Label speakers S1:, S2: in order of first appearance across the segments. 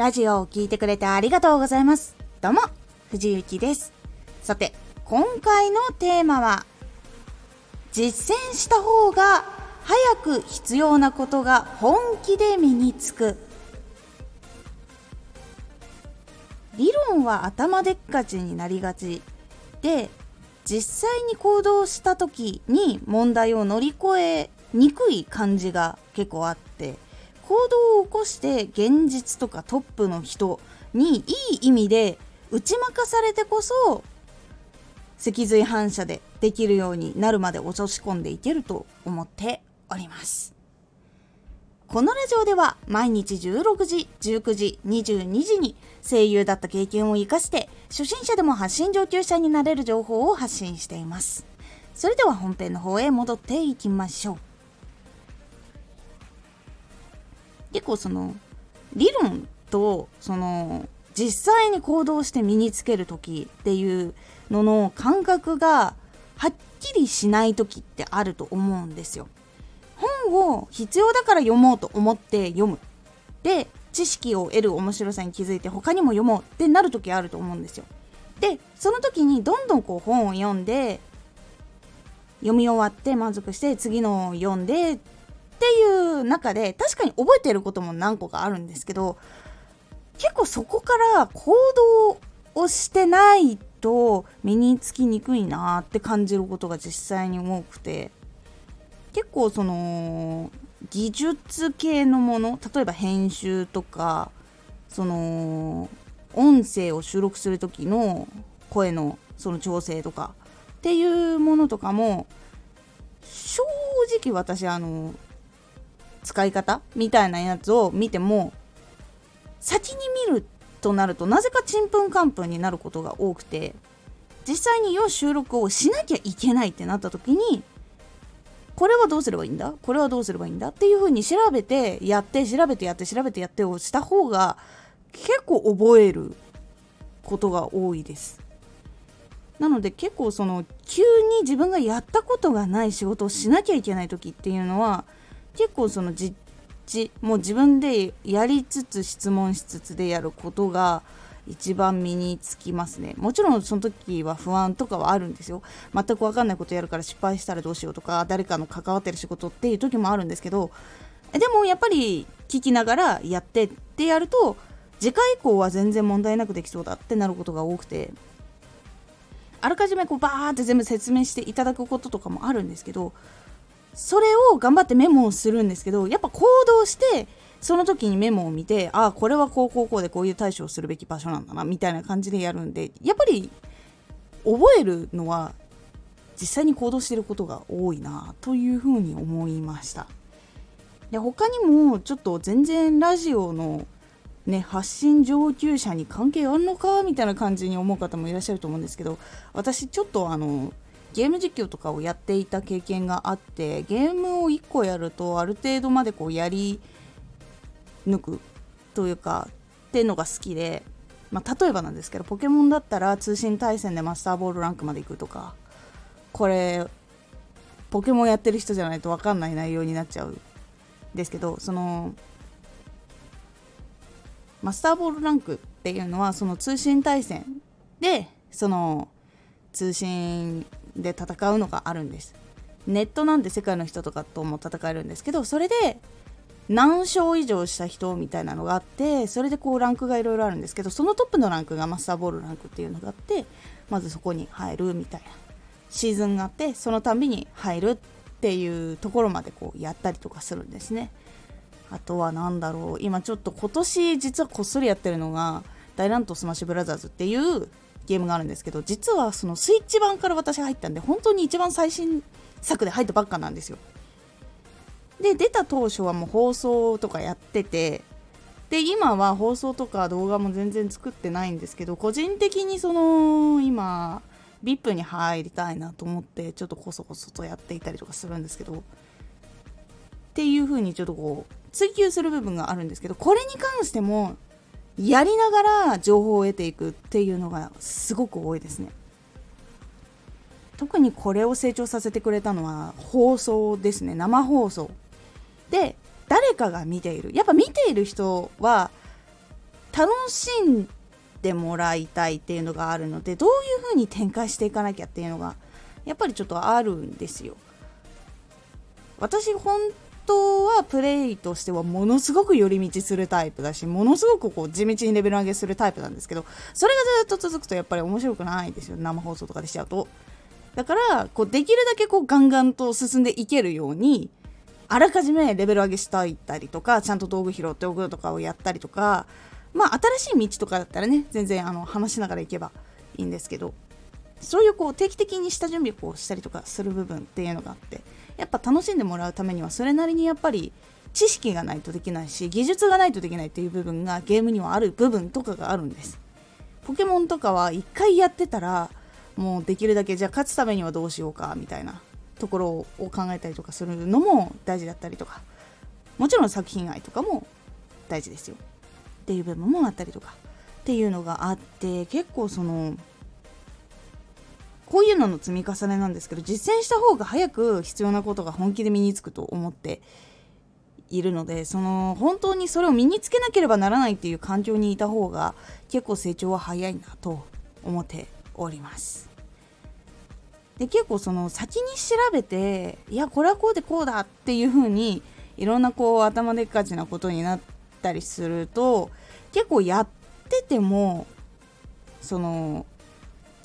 S1: ラジオを聴いてくれてありがとうございます。どうも、藤幸です。さて、今回のテーマは、実践した方が早く必要なことが本気で身につく。理論は頭でっかちになりがちで、実際に行動した時に問題を乗り越えにくい感じが結構あって行動を起こして現実とかトップの人にいい意味で打ち負かされてこそ脊髄反射でできるようになるまで落とし込んでいけると思っております。このラジオでは毎日16時19時22時に声優だった経験を生かして初心者でも発信上級者になれる情報を発信しています。それでは本編の方へ戻っていきましょう。結構その理論とその実際に行動して身につける時っていうのの感覚がはっきりしない時ってあると思うんですよ。本を必要だから読もうと思って読む。で知識を得る面白さに気づいて他にも読もうってなる時あると思うんですよ。でその時にどんどんこう本を読んで読み終わって満足して次のを読んでっていう中で確かに覚えてることも何個かあるんですけど結構そこから行動をしてないと身につきにくいなって感じることが実際に多くて結構その技術系のもの例えば編集とかその音声を収録する時の声のその調整とかっていうものとかも正直私あの使い方みたいなやつを見ても先に見るとなるとなぜかちんぷんかんぷんになることが多くて実際に要収録をしなきゃいけないってなった時にこれはどうすればいいんだ？これはどうすればいいんだ？っていう風に調べてやって調べてやって調べてやってをした方が結構覚えることが多いです。なので結構その急に自分がやったことがない仕事をしなきゃいけない時っていうのは結構その実地もう自分でやりつつ質問しつつでやることが一番身につきますね。もちろんその時は不安とかはあるんですよ。全く分かんないことやるから失敗したらどうしようとか誰かの関わってる仕事っていう時もあるんですけどでもやっぱり聞きながらやってってやると次回以降は全然問題なくできそうだってなることが多くてあらかじめこうバーって全部説明していただくこととかもあるんですけどそれを頑張ってメモをするんですけどやっぱ行動してその時にメモを見てああこれはこうこうこうでこういう対処をするべき場所なんだなみたいな感じでやるんでやっぱり覚えるのは実際に行動してることが多いなというふうに思いました。で他にもちょっと全然ラジオのね発信上級者に関係あんのかみたいな感じに思う方もいらっしゃると思うんですけど私ちょっとあのゲーム実況とかをやっていた経験があってゲームを1個やるとある程度までこうやり抜くというかっていうのが好きで、まあ、例えばなんですけどポケモンだったら通信対戦でマスターボールランクまで行くとかこれポケモンやってる人じゃないと分かんない内容になっちゃうんですけどそのマスターボールランクっていうのはその通信対戦でその通信で戦うのがあるんです。ネットなんで世界の人とかとも戦えるんですけどそれで何勝以上した人みたいなのがあってそれでこうランクがいろいろあるんですけどそのトップのランクがマスターボールランクっていうのがあってまずそこに入るみたいなシーズンがあってそのたびに入るっていうところまでこうやったりとかするんですね。あとは何だろう今ちょっと今年実はこっそりやってるのが大乱闘スマッシュブラザーズっていうゲームがあるんですけど実はそのスイッチ版から私入ったんで本当に一番最新作で入ったばっかなんですよ。で出た当初はもう放送とかやっててで今は放送とか動画も全然作ってないんですけど個人的にその今 VIP に入りたいなと思ってちょっとこそこそとやっていたりとかするんですけどっていう風にちょっとこう追求する部分があるんですけどこれに関してもやりながら情報を得ていくっていうのがすごく多いですね。特にこれを成長させてくれたのは放送ですね。生放送。で誰かが見ている。やっぱ見ている人は楽しんでもらいたいっていうのがあるのでどういう風に展開していかなきゃっていうのがやっぱりちょっとあるんですよ。私本当はプレイとしてはものすごく寄り道するタイプだしものすごくこう地道にレベル上げするタイプなんですけどそれがずっと続くとやっぱり面白くないですよ。生放送とかでしちゃうと。だからこうできるだけこうガンガンと進んでいけるようにあらかじめレベル上げしたいったりとかちゃんと道具拾っておくとかをやったりとかまあ新しい道とかだったらね全然あの話しながら行けばいいんですけどそういうこう定期的に下準備をしたりとかする部分っていうのがあってやっぱ楽しんでもらうためにはそれなりにやっぱり知識がないとできないし技術がないとできないっていう部分がゲームにはある部分とかがあるんです。ポケモンとかは一回やってたらもうできるだけじゃあ勝つためにはどうしようかみたいなところを考えたりとかするのも大事だったりとか。もちろん作品愛とかも大事ですよ。っていう部分もあったりとか。っていうのがあって結構そのこういうのの積み重ねなんですけど実践した方が早く必要なことが本気で身につくと思っているのでその本当にそれを身につけなければならないっていう環境にいた方が結構成長は早いなと思っております。で結構その先に調べていやこれはこうでこうだっていう風にいろんなこう頭でっかちなことになったりすると結構やっててもその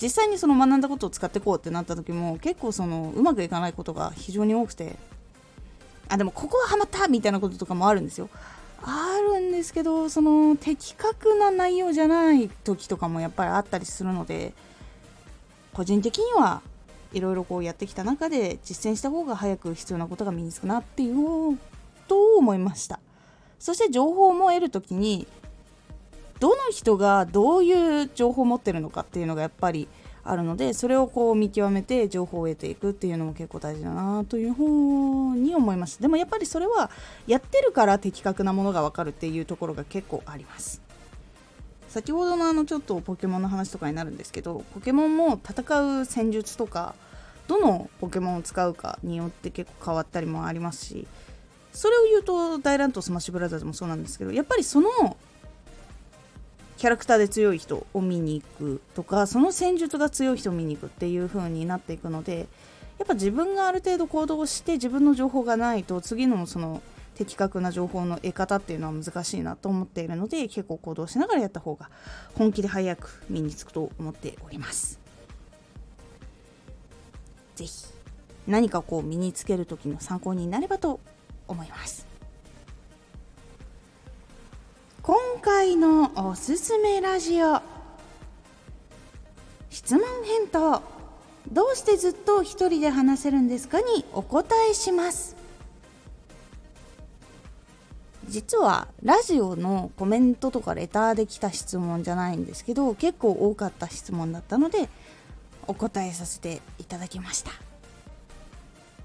S1: 実際にその学んだことを使ってこうってなった時も結構そのうまくいかないことが非常に多くてあでもここはハマったみたいなこととかもあるんですよ。あるんですけどその的確な内容じゃない時とかもやっぱりあったりするので個人的にはいろいろこうやってきた中で実践した方が早く必要なことが身につくなっていうと思いました。そして情報も得る時にどの人がどういう情報を持ってるのかっていうのがやっぱりあるのでそれをこう見極めて情報を得ていくっていうのも結構大事だなというふうに思いましたでもやっぱりそれはやってるから的確なものが分かるっていうところが結構あります。先ほどのあのちょっとポケモンの話とかになるんですけどポケモンも戦う戦術とかどのポケモンを使うかによって結構変わったりもありますしそれを言うと大乱闘スマッシュブラザーズもそうなんですけどやっぱりそのキャラクターで強い人を見に行くとかその戦術が強い人を見に行くっていう風になっていくのでやっぱ自分がある程度行動して自分の情報がないと次のその的確な情報の得方っていうのは難しいなと思っているので結構行動しながらやった方が本気で早く身につくと思っております。是非何かこう身につける時の参考になればと思います。今回のおすすめラジオ。質問返答。どうしてずっと一人で話せるんですかにお答えします。実はラジオのコメントとかレターで来た質問じゃないんですけど結構多かった質問だったのでお答えさせていただきました。